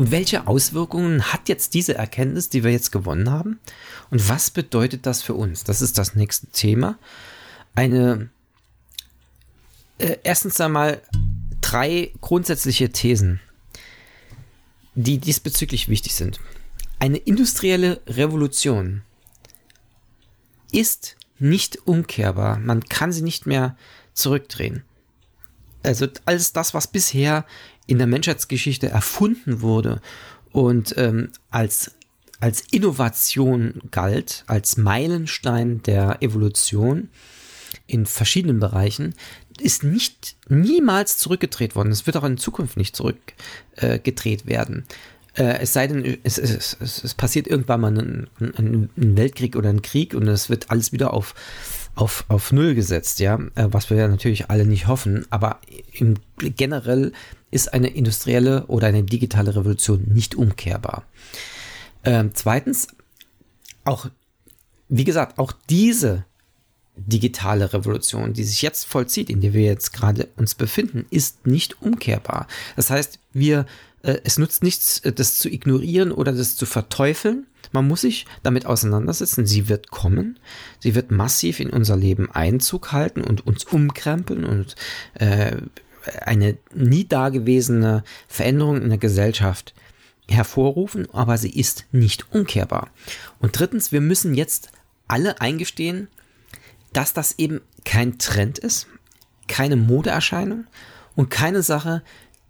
Und welche Auswirkungen hat jetzt diese Erkenntnis, die wir jetzt gewonnen haben? Und was bedeutet das für uns? Das ist das nächste Thema. Eine, äh, erstens einmal drei grundsätzliche Thesen, die diesbezüglich wichtig sind. Eine industrielle Revolution ist nicht umkehrbar. Man kann sie nicht mehr zurückdrehen. Also alles das, was bisher in der Menschheitsgeschichte erfunden wurde und ähm, als, als Innovation galt, als Meilenstein der Evolution in verschiedenen Bereichen, ist nicht niemals zurückgedreht worden. Es wird auch in Zukunft nicht zurückgedreht äh, werden. Äh, es sei denn, es, es, es, es, passiert irgendwann mal ein, ein, ein, Weltkrieg oder ein Krieg und es wird alles wieder auf, auf, auf Null gesetzt, ja, äh, was wir ja natürlich alle nicht hoffen, aber im, generell ist eine industrielle oder eine digitale Revolution nicht umkehrbar. Ähm, zweitens, auch, wie gesagt, auch diese digitale Revolution, die sich jetzt vollzieht, in der wir jetzt gerade uns befinden, ist nicht umkehrbar. Das heißt, wir, äh, es nutzt nichts, äh, das zu ignorieren oder das zu verteufeln. Man muss sich damit auseinandersetzen. Sie wird kommen. Sie wird massiv in unser Leben Einzug halten und uns umkrempeln und äh, eine nie dagewesene Veränderung in der Gesellschaft hervorrufen, aber sie ist nicht umkehrbar. Und drittens, wir müssen jetzt alle eingestehen, dass das eben kein Trend ist, keine Modeerscheinung und keine Sache,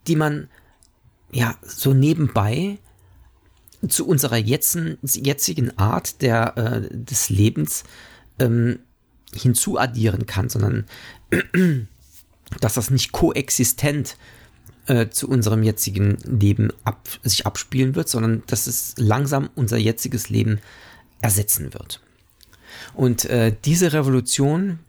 die man ja so nebenbei zu unserer jetzigen, jetzigen Art der, äh, des Lebens ähm, hinzuaddieren kann, sondern dass das nicht koexistent äh, zu unserem jetzigen Leben ab, sich abspielen wird, sondern dass es langsam unser jetziges Leben ersetzen wird. Und äh, diese Revolution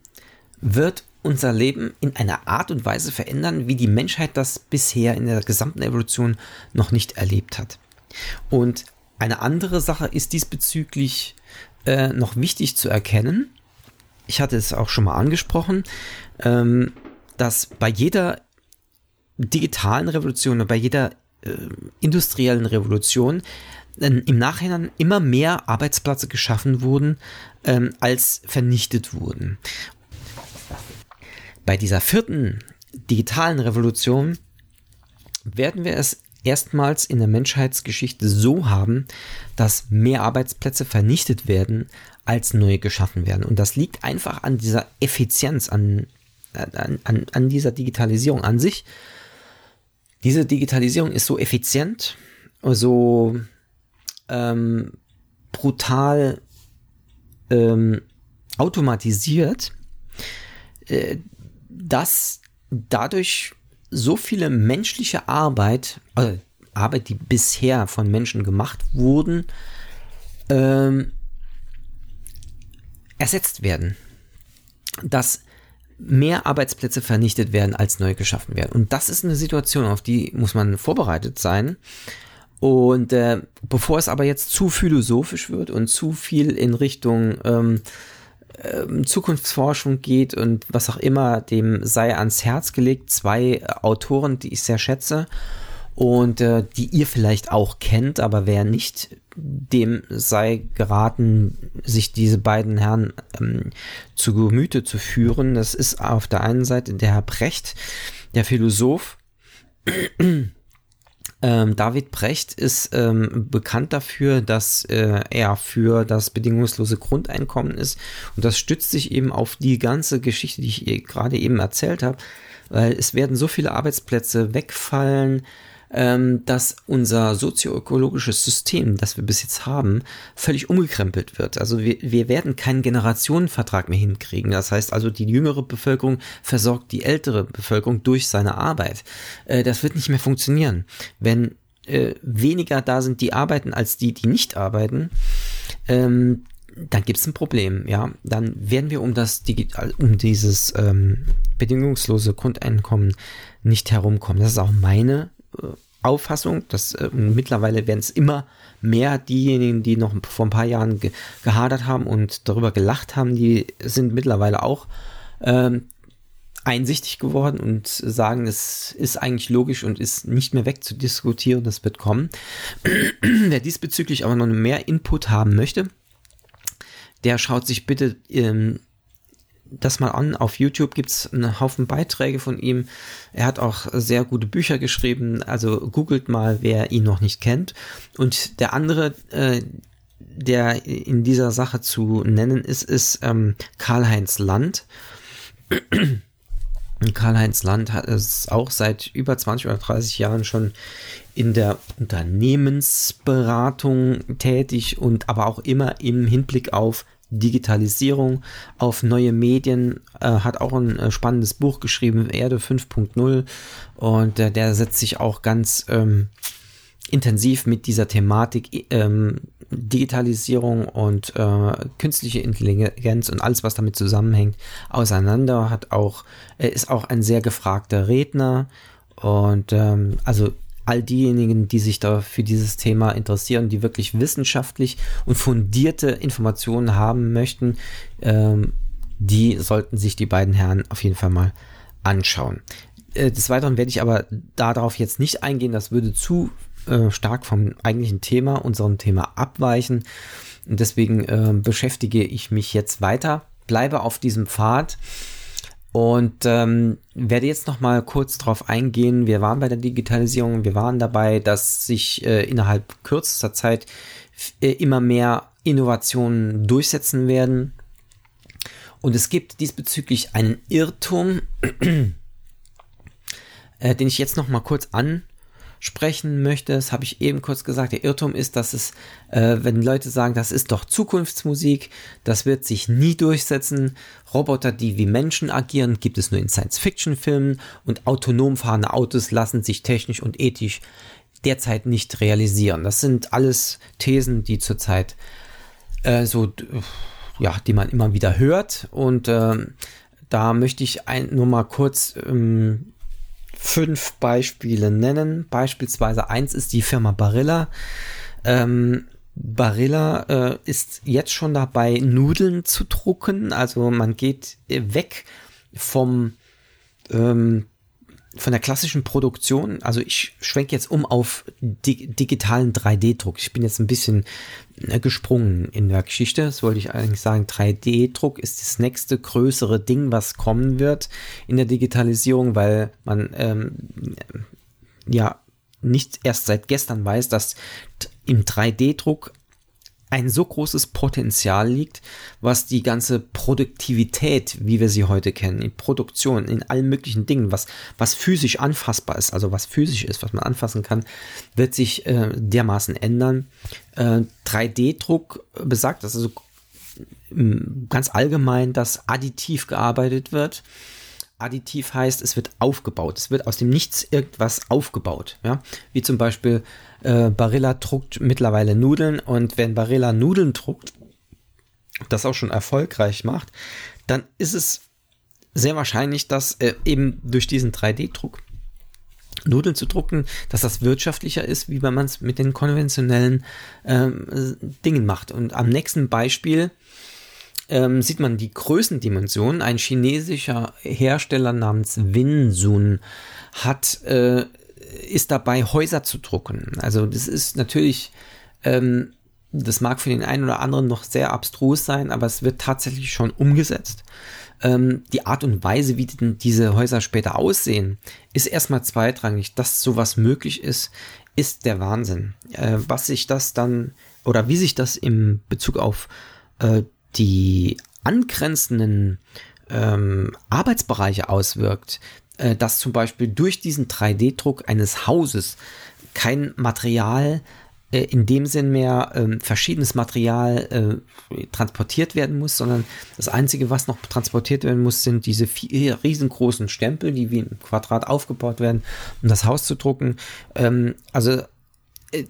wird unser Leben in einer Art und Weise verändern, wie die Menschheit das bisher in der gesamten Evolution noch nicht erlebt hat. Und eine andere Sache ist diesbezüglich äh, noch wichtig zu erkennen. Ich hatte es auch schon mal angesprochen, ähm, dass bei jeder digitalen Revolution oder bei jeder äh, industriellen Revolution im Nachhinein immer mehr Arbeitsplätze geschaffen wurden, ähm, als vernichtet wurden. Bei dieser vierten digitalen Revolution werden wir es erstmals in der Menschheitsgeschichte so haben, dass mehr Arbeitsplätze vernichtet werden, als neue geschaffen werden. Und das liegt einfach an dieser Effizienz, an, an, an, an dieser Digitalisierung an sich. Diese Digitalisierung ist so effizient, so ähm, brutal ähm, automatisiert, äh, dass dadurch so viele menschliche Arbeit, äh, Arbeit, die bisher von Menschen gemacht wurden, ähm, ersetzt werden. Dass mehr Arbeitsplätze vernichtet werden, als neu geschaffen werden. Und das ist eine Situation, auf die muss man vorbereitet sein. Und äh, bevor es aber jetzt zu philosophisch wird und zu viel in Richtung ähm, ähm, Zukunftsforschung geht und was auch immer, dem sei ans Herz gelegt. Zwei Autoren, die ich sehr schätze und äh, die ihr vielleicht auch kennt, aber wer nicht, dem sei geraten, sich diese beiden Herren ähm, zu Gemüte zu führen. Das ist auf der einen Seite der Herr Brecht, der Philosoph, ähm, David Brecht ist ähm, bekannt dafür, dass äh, er für das bedingungslose Grundeinkommen ist. Und das stützt sich eben auf die ganze Geschichte, die ich gerade eben erzählt habe, weil es werden so viele Arbeitsplätze wegfallen, ähm, dass unser sozioökologisches System, das wir bis jetzt haben, völlig umgekrempelt wird. Also wir, wir werden keinen Generationenvertrag mehr hinkriegen. Das heißt also, die jüngere Bevölkerung versorgt die ältere Bevölkerung durch seine Arbeit. Äh, das wird nicht mehr funktionieren. Wenn äh, weniger da sind, die arbeiten, als die, die nicht arbeiten, ähm, dann gibt es ein Problem, ja. Dann werden wir um das Digital, um dieses ähm, bedingungslose Grundeinkommen nicht herumkommen. Das ist auch meine Auffassung, dass äh, mittlerweile werden es immer mehr diejenigen, die noch vor ein paar Jahren ge gehadert haben und darüber gelacht haben, die sind mittlerweile auch ähm, einsichtig geworden und sagen, es ist eigentlich logisch und ist nicht mehr wegzudiskutieren, das wird kommen. Wer diesbezüglich aber noch mehr Input haben möchte, der schaut sich bitte ähm, das mal an. Auf YouTube gibt es einen Haufen Beiträge von ihm. Er hat auch sehr gute Bücher geschrieben. Also googelt mal, wer ihn noch nicht kennt. Und der andere, äh, der in dieser Sache zu nennen ist, ist ähm, Karl-Heinz Land. Karl-Heinz Land hat es auch seit über 20 oder 30 Jahren schon in der Unternehmensberatung tätig und aber auch immer im Hinblick auf Digitalisierung, auf neue Medien, äh, hat auch ein äh, spannendes Buch geschrieben, Erde 5.0 und äh, der setzt sich auch ganz ähm, intensiv mit dieser Thematik ähm, Digitalisierung und äh, künstliche Intelligenz und alles, was damit zusammenhängt, auseinander. Hat auch, er ist auch ein sehr gefragter Redner und ähm, also all diejenigen, die sich da für dieses Thema interessieren, die wirklich wissenschaftlich und fundierte Informationen haben möchten, ähm, die sollten sich die beiden Herren auf jeden Fall mal anschauen. Äh, des Weiteren werde ich aber darauf jetzt nicht eingehen, das würde zu äh, stark vom eigentlichen Thema, unserem Thema abweichen. Und deswegen äh, beschäftige ich mich jetzt weiter, bleibe auf diesem Pfad und ähm, werde jetzt noch mal kurz darauf eingehen. Wir waren bei der Digitalisierung, wir waren dabei, dass sich äh, innerhalb kürzester Zeit äh, immer mehr Innovationen durchsetzen werden. Und es gibt diesbezüglich einen Irrtum, äh, den ich jetzt noch mal kurz an sprechen möchte, das habe ich eben kurz gesagt, der Irrtum ist, dass es, äh, wenn Leute sagen, das ist doch Zukunftsmusik, das wird sich nie durchsetzen, Roboter, die wie Menschen agieren, gibt es nur in Science-Fiction-Filmen und autonom fahrende Autos lassen sich technisch und ethisch derzeit nicht realisieren. Das sind alles Thesen, die zurzeit äh, so, ja, die man immer wieder hört und äh, da möchte ich ein, nur mal kurz ähm, fünf Beispiele nennen. Beispielsweise eins ist die Firma Barilla. Ähm, Barilla äh, ist jetzt schon dabei, Nudeln zu drucken. Also man geht weg vom ähm, von der klassischen Produktion, also ich schwenke jetzt um auf di digitalen 3D-Druck. Ich bin jetzt ein bisschen äh, gesprungen in der Geschichte. Das wollte ich eigentlich sagen. 3D-Druck ist das nächste größere Ding, was kommen wird in der Digitalisierung, weil man ähm, ja nicht erst seit gestern weiß, dass im 3D-Druck ein so großes Potenzial liegt, was die ganze Produktivität, wie wir sie heute kennen, in Produktion, in allen möglichen Dingen, was, was physisch anfassbar ist, also was physisch ist, was man anfassen kann, wird sich äh, dermaßen ändern. Äh, 3D-Druck besagt, dass also ganz allgemein, dass additiv gearbeitet wird additiv heißt, es wird aufgebaut. Es wird aus dem Nichts irgendwas aufgebaut. Ja? Wie zum Beispiel äh, Barilla druckt mittlerweile Nudeln und wenn Barilla Nudeln druckt, das auch schon erfolgreich macht, dann ist es sehr wahrscheinlich, dass äh, eben durch diesen 3D-Druck Nudeln zu drucken, dass das wirtschaftlicher ist, wie wenn man es mit den konventionellen ähm, Dingen macht. Und am nächsten Beispiel ähm, sieht man die Größendimension. Ein chinesischer Hersteller namens Winsun hat, äh, ist dabei, Häuser zu drucken. Also das ist natürlich, ähm, das mag für den einen oder anderen noch sehr abstrus sein, aber es wird tatsächlich schon umgesetzt. Ähm, die Art und Weise, wie die, diese Häuser später aussehen, ist erstmal zweitrangig. Dass sowas möglich ist, ist der Wahnsinn. Äh, was sich das dann oder wie sich das im Bezug auf äh, die angrenzenden ähm, Arbeitsbereiche auswirkt, äh, dass zum Beispiel durch diesen 3D-Druck eines Hauses kein Material äh, in dem Sinn mehr äh, verschiedenes Material äh, transportiert werden muss, sondern das Einzige, was noch transportiert werden muss, sind diese vier riesengroßen Stempel, die wie im Quadrat aufgebaut werden, um das Haus zu drucken. Ähm, also äh,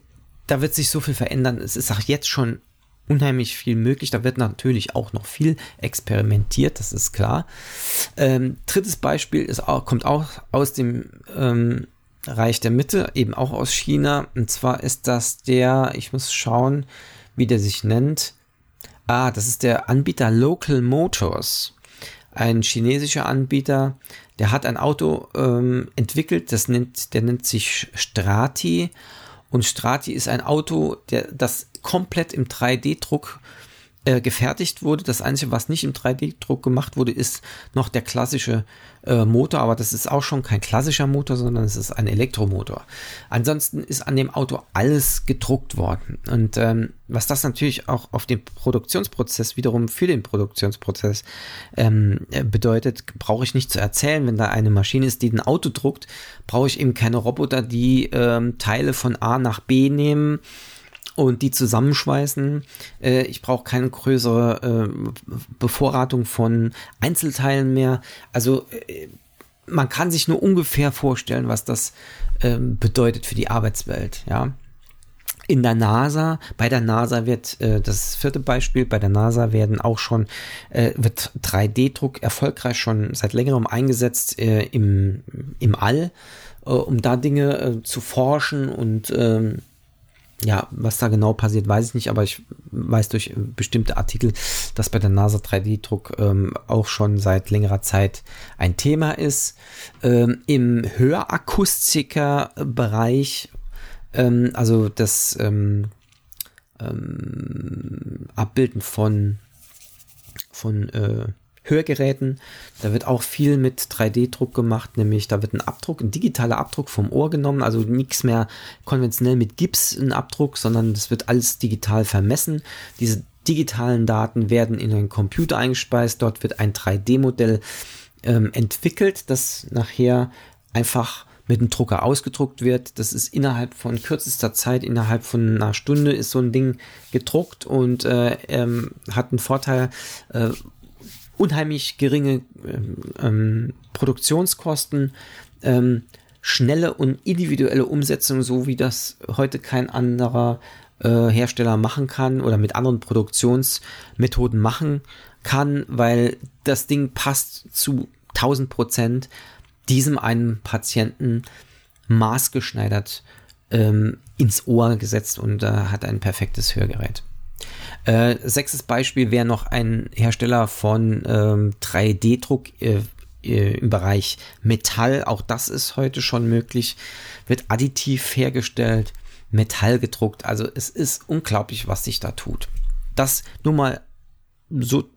da wird sich so viel verändern. Es ist auch jetzt schon unheimlich viel möglich. Da wird natürlich auch noch viel experimentiert, das ist klar. Ähm, drittes Beispiel ist auch, kommt auch aus dem ähm, Reich der Mitte, eben auch aus China. Und zwar ist das der, ich muss schauen, wie der sich nennt. Ah, das ist der Anbieter Local Motors. ein chinesischer Anbieter, der hat ein Auto ähm, entwickelt, das nennt, der nennt sich Strati. Und Strati ist ein Auto, der das komplett im 3D-Druck äh, gefertigt wurde. Das Einzige, was nicht im 3D-Druck gemacht wurde, ist noch der klassische äh, Motor, aber das ist auch schon kein klassischer Motor, sondern es ist ein Elektromotor. Ansonsten ist an dem Auto alles gedruckt worden. Und ähm, was das natürlich auch auf den Produktionsprozess wiederum für den Produktionsprozess ähm, bedeutet, brauche ich nicht zu erzählen. Wenn da eine Maschine ist, die ein Auto druckt, brauche ich eben keine Roboter, die ähm, Teile von A nach B nehmen und die zusammenschweißen. Äh, ich brauche keine größere äh, Bevorratung von Einzelteilen mehr. Also äh, man kann sich nur ungefähr vorstellen, was das ähm, bedeutet für die Arbeitswelt. Ja. In der NASA, bei der NASA wird äh, das vierte Beispiel, bei der NASA werden auch schon, äh, wird 3D-Druck erfolgreich schon seit längerem eingesetzt äh, im, im All, um da Dinge zu forschen und ähm, ja, was da genau passiert, weiß ich nicht, aber ich weiß durch bestimmte Artikel, dass bei der NASA 3D-Druck ähm, auch schon seit längerer Zeit ein Thema ist. Ähm, Im Hörakustiker-Bereich, ähm, also das ähm, ähm, Abbilden von, von äh, Hörgeräten. Da wird auch viel mit 3D-Druck gemacht, nämlich da wird ein Abdruck, ein digitaler Abdruck vom Ohr genommen, also nichts mehr konventionell mit Gips ein Abdruck, sondern das wird alles digital vermessen. Diese digitalen Daten werden in einen Computer eingespeist, dort wird ein 3D-Modell ähm, entwickelt, das nachher einfach mit dem Drucker ausgedruckt wird. Das ist innerhalb von kürzester Zeit, innerhalb von einer Stunde ist so ein Ding gedruckt und äh, ähm, hat einen Vorteil, äh, unheimlich geringe ähm, Produktionskosten, ähm, schnelle und individuelle Umsetzung, so wie das heute kein anderer äh, Hersteller machen kann oder mit anderen Produktionsmethoden machen kann, weil das Ding passt zu 1000 Prozent diesem einen Patienten maßgeschneidert ähm, ins Ohr gesetzt und äh, hat ein perfektes Hörgerät. Äh, sechstes Beispiel wäre noch ein Hersteller von ähm, 3D-Druck äh, äh, im Bereich Metall. Auch das ist heute schon möglich. Wird additiv hergestellt, Metall gedruckt. Also es ist unglaublich, was sich da tut. Das nur mal so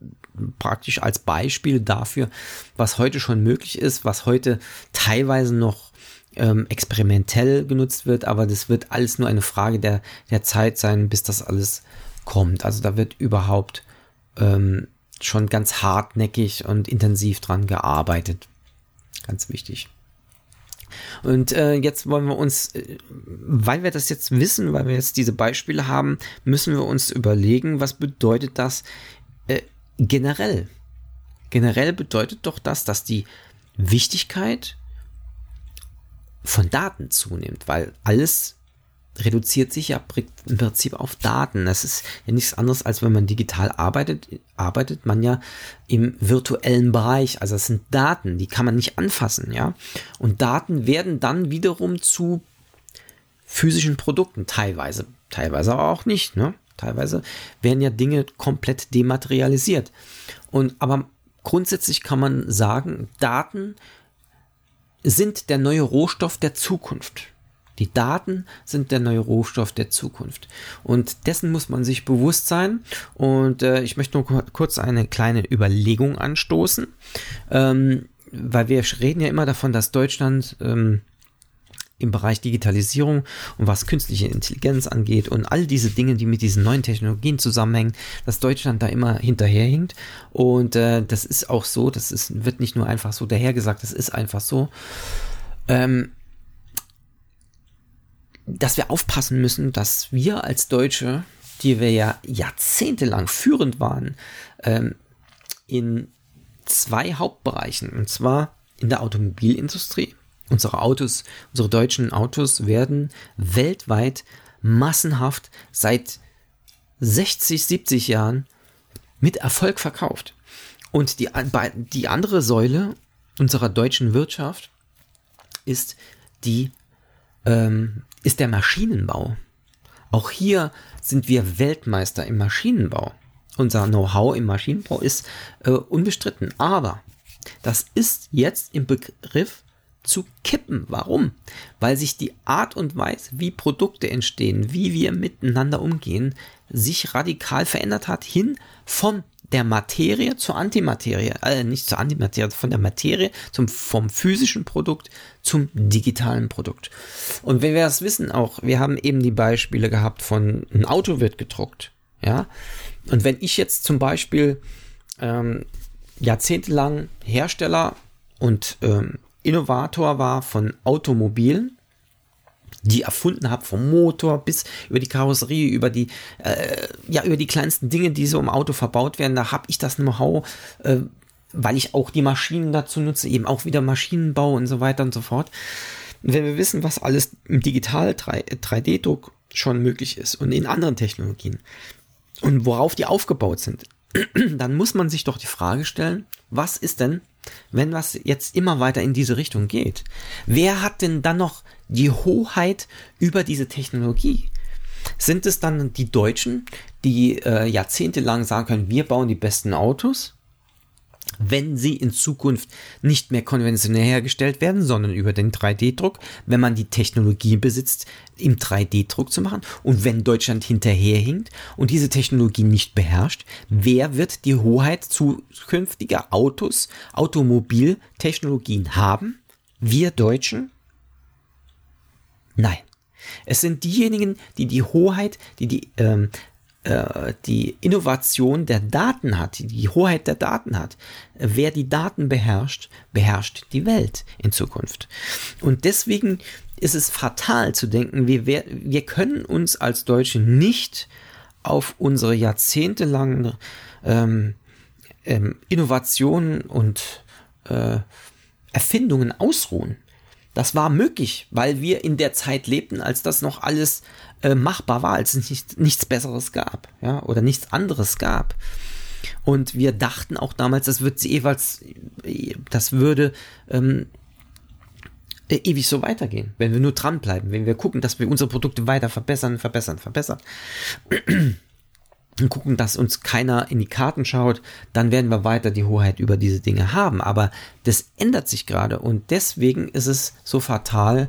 praktisch als Beispiel dafür, was heute schon möglich ist, was heute teilweise noch ähm, experimentell genutzt wird, aber das wird alles nur eine Frage der, der Zeit sein, bis das alles kommt. Also da wird überhaupt ähm, schon ganz hartnäckig und intensiv dran gearbeitet. Ganz wichtig. Und äh, jetzt wollen wir uns, äh, weil wir das jetzt wissen, weil wir jetzt diese Beispiele haben, müssen wir uns überlegen, was bedeutet das äh, generell? Generell bedeutet doch das, dass die Wichtigkeit von Daten zunimmt, weil alles reduziert sich ja im Prinzip auf Daten. Das ist ja nichts anderes, als wenn man digital arbeitet, arbeitet man ja im virtuellen Bereich. Also das sind Daten, die kann man nicht anfassen, ja. Und Daten werden dann wiederum zu physischen Produkten, teilweise, teilweise aber auch nicht, ne? Teilweise werden ja Dinge komplett dematerialisiert. Und aber grundsätzlich kann man sagen, Daten sind der neue Rohstoff der Zukunft. Die Daten sind der neue Rohstoff der Zukunft. Und dessen muss man sich bewusst sein. Und äh, ich möchte nur kurz eine kleine Überlegung anstoßen, ähm, weil wir reden ja immer davon, dass Deutschland ähm, im Bereich Digitalisierung und was künstliche Intelligenz angeht und all diese Dinge, die mit diesen neuen Technologien zusammenhängen, dass Deutschland da immer hinterherhinkt. Und äh, das ist auch so, das ist, wird nicht nur einfach so dahergesagt, das ist einfach so. Ähm, dass wir aufpassen müssen, dass wir als Deutsche, die wir ja jahrzehntelang führend waren, ähm, in zwei Hauptbereichen, und zwar in der Automobilindustrie. Unsere Autos, unsere deutschen Autos werden weltweit massenhaft seit 60, 70 Jahren mit Erfolg verkauft. Und die, die andere Säule unserer deutschen Wirtschaft ist die ähm, ist der Maschinenbau. Auch hier sind wir Weltmeister im Maschinenbau. unser Know-how im Maschinenbau ist äh, unbestritten. Aber das ist jetzt im Begriff zu kippen. Warum? Weil sich die Art und Weise, wie Produkte entstehen, wie wir miteinander umgehen, sich radikal verändert hat, hin von der Materie zur Antimaterie, äh, nicht zur Antimaterie, von der Materie zum, vom physischen Produkt zum digitalen Produkt. Und wenn wir das wissen auch, wir haben eben die Beispiele gehabt von ein Auto wird gedruckt, ja. Und wenn ich jetzt zum Beispiel ähm, jahrzehntelang Hersteller und ähm, Innovator war von Automobilen, die erfunden habe, vom Motor bis über die Karosserie, über die, äh, ja, über die kleinsten Dinge, die so im Auto verbaut werden, da habe ich das Know-how, äh, weil ich auch die Maschinen dazu nutze, eben auch wieder Maschinenbau und so weiter und so fort. Wenn wir wissen, was alles im Digital 3D-Druck schon möglich ist und in anderen Technologien und worauf die aufgebaut sind, dann muss man sich doch die Frage stellen, was ist denn, wenn was jetzt immer weiter in diese Richtung geht? Wer hat denn dann noch die Hoheit über diese Technologie? Sind es dann die Deutschen, die äh, jahrzehntelang sagen können, wir bauen die besten Autos? Wenn sie in Zukunft nicht mehr konventionell hergestellt werden, sondern über den 3D-Druck, wenn man die Technologie besitzt, im 3D-Druck zu machen und wenn Deutschland hinterherhinkt und diese Technologie nicht beherrscht, wer wird die Hoheit zukünftiger Autos, Automobiltechnologien haben? Wir Deutschen? Nein. Es sind diejenigen, die die Hoheit, die die ähm, äh, die Innovation der Daten hat, die Hoheit der Daten hat. Wer die Daten beherrscht, beherrscht die Welt in Zukunft. Und deswegen ist es fatal zu denken, wir, wir können uns als Deutsche nicht auf unsere jahrzehntelangen ähm, ähm, Innovationen und äh, Erfindungen ausruhen. Das war möglich, weil wir in der Zeit lebten, als das noch alles äh, machbar war, als es nicht, nichts Besseres gab, ja, oder nichts anderes gab. Und wir dachten auch damals, das wird sie jeweils, das würde ähm, äh, ewig so weitergehen, wenn wir nur dranbleiben, wenn wir gucken, dass wir unsere Produkte weiter verbessern, verbessern, verbessern und gucken, dass uns keiner in die Karten schaut, dann werden wir weiter die Hoheit über diese Dinge haben. Aber das ändert sich gerade und deswegen ist es so fatal,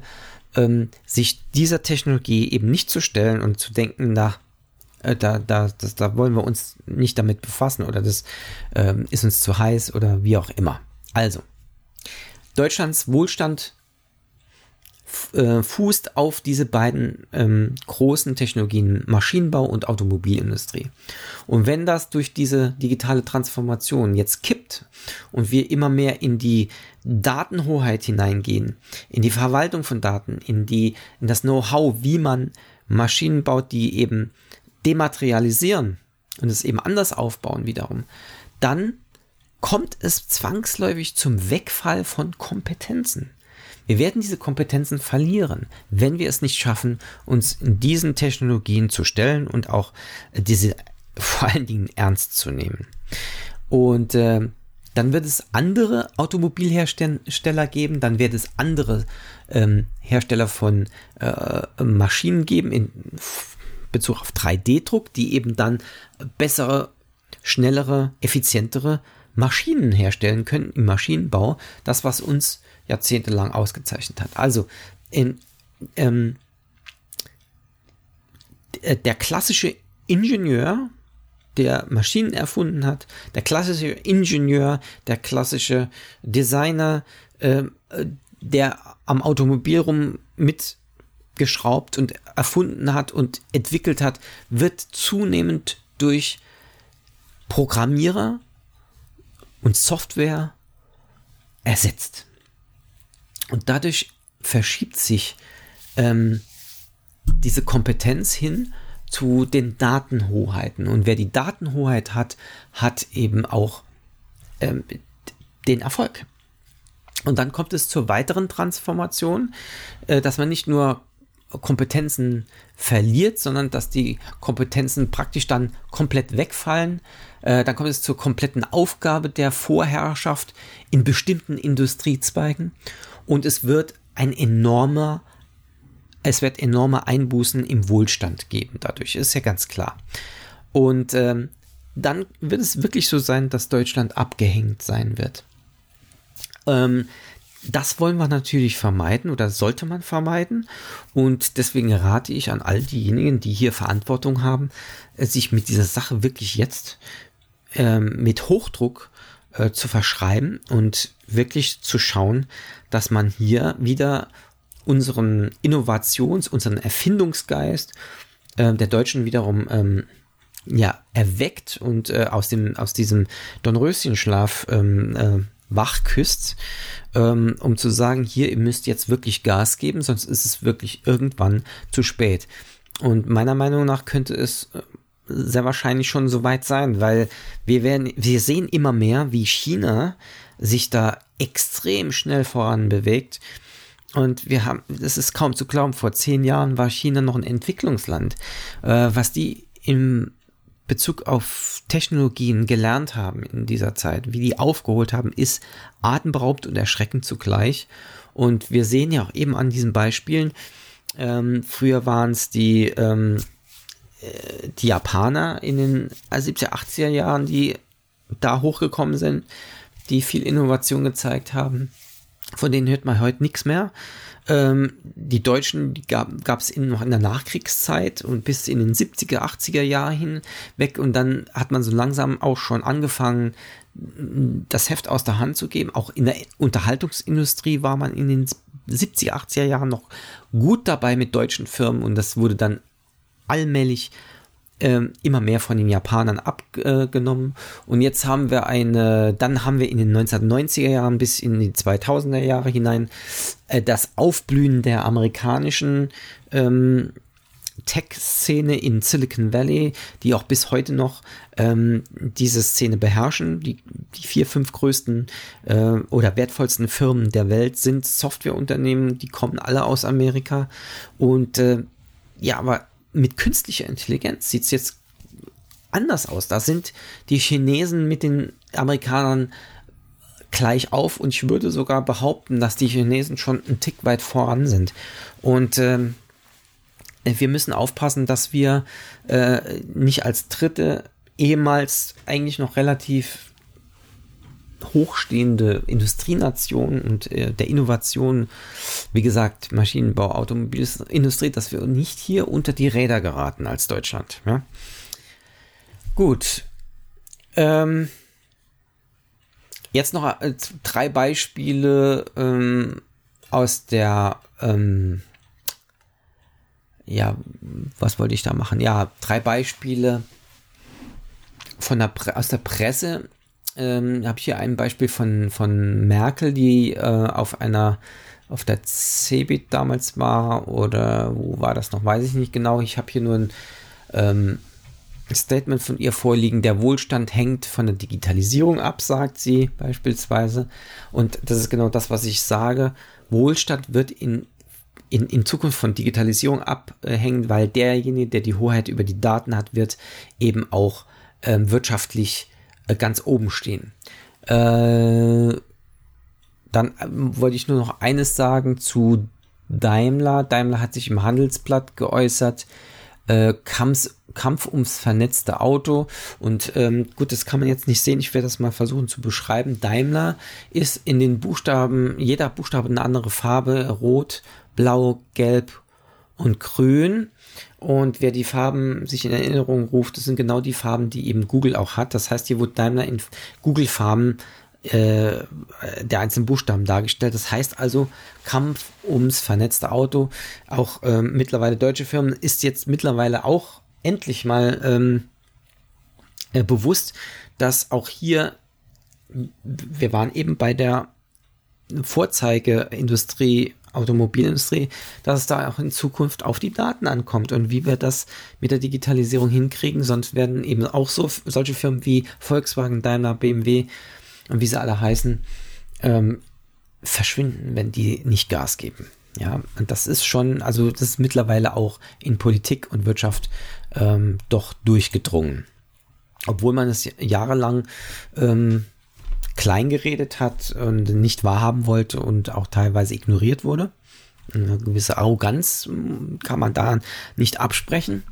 ähm, sich dieser Technologie eben nicht zu stellen und zu denken, na, äh, da, da, das, da wollen wir uns nicht damit befassen oder das ähm, ist uns zu heiß oder wie auch immer. Also, Deutschlands Wohlstand äh, fußt auf diese beiden ähm, großen Technologien Maschinenbau und Automobilindustrie. Und wenn das durch diese digitale Transformation jetzt kippt und wir immer mehr in die Datenhoheit hineingehen, in die Verwaltung von Daten, in die in das Know-how, wie man Maschinen baut, die eben dematerialisieren und es eben anders aufbauen wiederum, dann kommt es zwangsläufig zum Wegfall von Kompetenzen. Wir werden diese Kompetenzen verlieren, wenn wir es nicht schaffen, uns diesen Technologien zu stellen und auch diese vor allen Dingen ernst zu nehmen. Und äh, dann wird es andere Automobilhersteller geben, dann wird es andere ähm, Hersteller von äh, Maschinen geben in Bezug auf 3D-Druck, die eben dann bessere, schnellere, effizientere Maschinen herstellen können im Maschinenbau. Das, was uns jahrzehntelang ausgezeichnet hat. Also in, ähm, der klassische Ingenieur, der Maschinen erfunden hat, der klassische Ingenieur, der klassische Designer, äh, der am Automobil rum mitgeschraubt und erfunden hat und entwickelt hat, wird zunehmend durch Programmierer und Software ersetzt. Und dadurch verschiebt sich ähm, diese Kompetenz hin zu den Datenhoheiten. Und wer die Datenhoheit hat, hat eben auch ähm, den Erfolg. Und dann kommt es zur weiteren Transformation, äh, dass man nicht nur Kompetenzen verliert, sondern dass die Kompetenzen praktisch dann komplett wegfallen. Äh, dann kommt es zur kompletten Aufgabe der Vorherrschaft in bestimmten Industriezweigen und es wird ein enormer, es wird enorme Einbußen im Wohlstand geben dadurch, ist ja ganz klar. Und ähm, dann wird es wirklich so sein, dass Deutschland abgehängt sein wird. Ähm, das wollen wir natürlich vermeiden oder sollte man vermeiden. Und deswegen rate ich an all diejenigen, die hier Verantwortung haben, äh, sich mit dieser Sache wirklich jetzt ähm, mit Hochdruck äh, zu verschreiben und wirklich zu schauen, dass man hier wieder unseren Innovations-, unseren Erfindungsgeist äh, der Deutschen wiederum ähm, ja, erweckt und äh, aus, dem, aus diesem Dornröschenschlaf ähm, äh, wach küsst, ähm, um zu sagen, hier, ihr müsst jetzt wirklich Gas geben, sonst ist es wirklich irgendwann zu spät. Und meiner Meinung nach könnte es äh, sehr wahrscheinlich schon so weit sein, weil wir werden, wir sehen immer mehr, wie China sich da extrem schnell voran bewegt. Und wir haben, das ist kaum zu glauben, vor zehn Jahren war China noch ein Entwicklungsland. Äh, was die im Bezug auf Technologien gelernt haben in dieser Zeit, wie die aufgeholt haben, ist atemberaubend und erschreckend zugleich. Und wir sehen ja auch eben an diesen Beispielen, ähm, früher waren es die, ähm, äh, die Japaner in den 70er, 80er Jahren, die da hochgekommen sind, die viel Innovation gezeigt haben. Von denen hört man heute nichts mehr. Ähm, die Deutschen die gab es noch in der Nachkriegszeit und bis in den 70er, 80er Jahren hinweg und dann hat man so langsam auch schon angefangen, das Heft aus der Hand zu geben. Auch in der Unterhaltungsindustrie war man in den 70er, 80er Jahren noch gut dabei mit deutschen Firmen und das wurde dann allmählich ähm, immer mehr von den Japanern abgenommen. Und jetzt haben wir eine, dann haben wir in den 1990er Jahren bis in die 2000er Jahre hinein äh, das Aufblühen der amerikanischen ähm, Tech-Szene in Silicon Valley, die auch bis heute noch ähm, diese Szene beherrschen. Die, die vier, fünf größten äh, oder wertvollsten Firmen der Welt sind Softwareunternehmen, die kommen alle aus Amerika. Und äh, ja, aber mit künstlicher Intelligenz sieht es jetzt anders aus. Da sind die Chinesen mit den Amerikanern gleich auf und ich würde sogar behaupten, dass die Chinesen schon einen Tick weit voran sind. Und ähm, wir müssen aufpassen, dass wir äh, nicht als dritte ehemals eigentlich noch relativ hochstehende Industrienation und äh, der Innovation, wie gesagt, Maschinenbau, Automobilindustrie, dass wir nicht hier unter die Räder geraten als Deutschland. Ja? Gut. Ähm, jetzt noch äh, drei Beispiele ähm, aus der, ähm, ja, was wollte ich da machen? Ja, drei Beispiele von der aus der Presse ähm, habe hier ein Beispiel von, von Merkel, die äh, auf einer auf der CeBIT damals war oder wo war das noch, weiß ich nicht genau. Ich habe hier nur ein ähm, Statement von ihr vorliegen. Der Wohlstand hängt von der Digitalisierung ab, sagt sie beispielsweise. Und das ist genau das, was ich sage. Wohlstand wird in in, in Zukunft von Digitalisierung abhängen, weil derjenige, der die Hoheit über die Daten hat, wird eben auch ähm, wirtschaftlich äh, ganz oben stehen. Äh, dann ähm, wollte ich nur noch eines sagen zu Daimler. Daimler hat sich im Handelsblatt geäußert. Äh, Kampf, Kampf ums vernetzte Auto. Und ähm, gut, das kann man jetzt nicht sehen. Ich werde das mal versuchen zu beschreiben. Daimler ist in den Buchstaben, jeder Buchstabe eine andere Farbe. Rot, blau, gelb und grün. Und wer die Farben sich in Erinnerung ruft, das sind genau die Farben, die eben Google auch hat. Das heißt, hier wurde Daimler in Google-Farben äh, der einzelnen Buchstaben dargestellt. Das heißt also, Kampf ums vernetzte Auto, auch ähm, mittlerweile deutsche Firmen, ist jetzt mittlerweile auch endlich mal ähm, äh, bewusst, dass auch hier, wir waren eben bei der Vorzeigeindustrie Automobilindustrie, dass es da auch in Zukunft auf die Daten ankommt und wie wir das mit der Digitalisierung hinkriegen. Sonst werden eben auch so solche Firmen wie Volkswagen, Daimler, BMW und wie sie alle heißen, ähm, verschwinden, wenn die nicht Gas geben. Ja, und das ist schon, also das ist mittlerweile auch in Politik und Wirtschaft ähm, doch durchgedrungen. Obwohl man es jahrelang ähm, klein geredet hat und nicht wahrhaben wollte und auch teilweise ignoriert wurde. Eine gewisse Arroganz hm, kann man da nicht absprechen.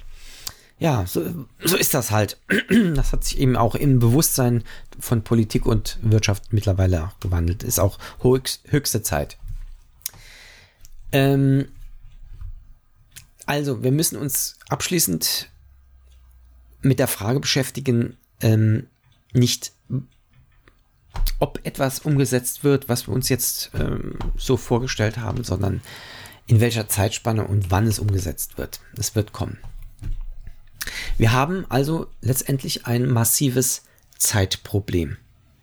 ja, so, so ist das halt. Das hat sich eben auch im Bewusstsein von Politik und Wirtschaft mittlerweile auch gewandelt. Ist auch höchste Zeit. Ähm, also, wir müssen uns abschließend mit der Frage beschäftigen, ähm, nicht ob etwas umgesetzt wird, was wir uns jetzt ähm, so vorgestellt haben, sondern in welcher Zeitspanne und wann es umgesetzt wird. Es wird kommen. Wir haben also letztendlich ein massives Zeitproblem.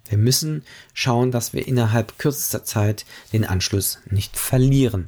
Wir müssen schauen, dass wir innerhalb kürzester Zeit den Anschluss nicht verlieren.